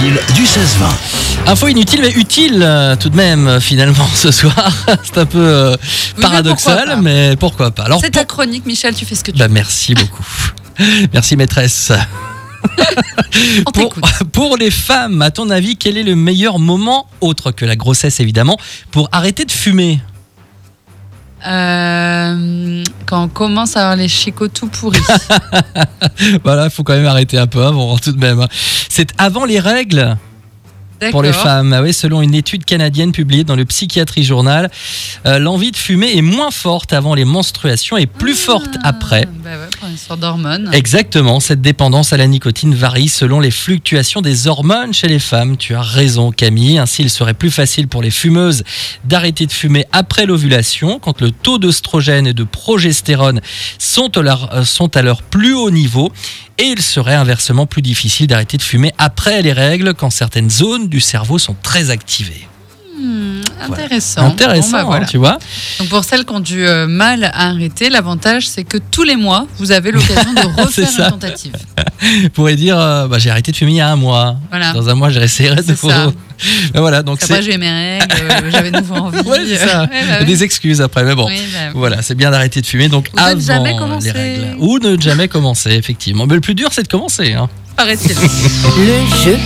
inutile du 16-20. Info inutile mais utile euh, tout de même euh, finalement ce soir. C'est un peu euh, mais paradoxal mais pourquoi pas. Alors C'est pour- ta chronique, Michel, tu fais ce que tu Bah, merci beaucoup. Merci maîtresse. On Pour, t'écoute. pour les femmes, à ton avis, quel est le meilleur moment, autre que la grossesse évidemment, pour arrêter de fumer? Euh, quand on commence à avoir les chicots tout pourris. Voilà, il faut quand même arrêter un peu avant tout de même. hein. C'est avant les règles pour les femmes. Ah oui, selon une étude canadienne publiée dans le Psychiatrie Journal, euh, l'envie de fumer est moins forte avant les menstruations et plus forte Ah, après. Bah ouais, Exactement, cette dépendance à la nicotine varie selon les fluctuations des hormones chez les femmes. Tu as raison Camille, ainsi il serait plus facile pour les fumeuses d'arrêter de fumer après l'ovulation quand le taux d'œstrogène et de progestérone euh, sont à leur plus haut niveau et il serait inversement plus difficile d'arrêter de fumer après les règles quand certaines zones du cerveau sont très activées. Intéressant. Intéressant, Bon, bah, hein, voilà. tu vois Donc pour celles qui ont du euh, mal à arrêter, l'avantage c'est que tous les mois, vous avez l'occasion de refaire une tentative. On pourrait dire euh, bah, j'ai arrêté de fumer il y a un mois. Voilà. Dans un mois, j'essaierai de C'est ça. Ben voilà, donc Après c'est j'ai mes règles, euh, j'avais de nouveau envie. Ouais, c'est ça. Ouais, bah ouais. des excuses après, mais bon. Oui, bah, Voilà, c'est bien d'arrêter de fumer donc Ou de avant jamais commencer. les règles. Ou ne jamais commencer, effectivement. Mais le plus dur, c'est de commencer. Hein. paraît-il. Le jeu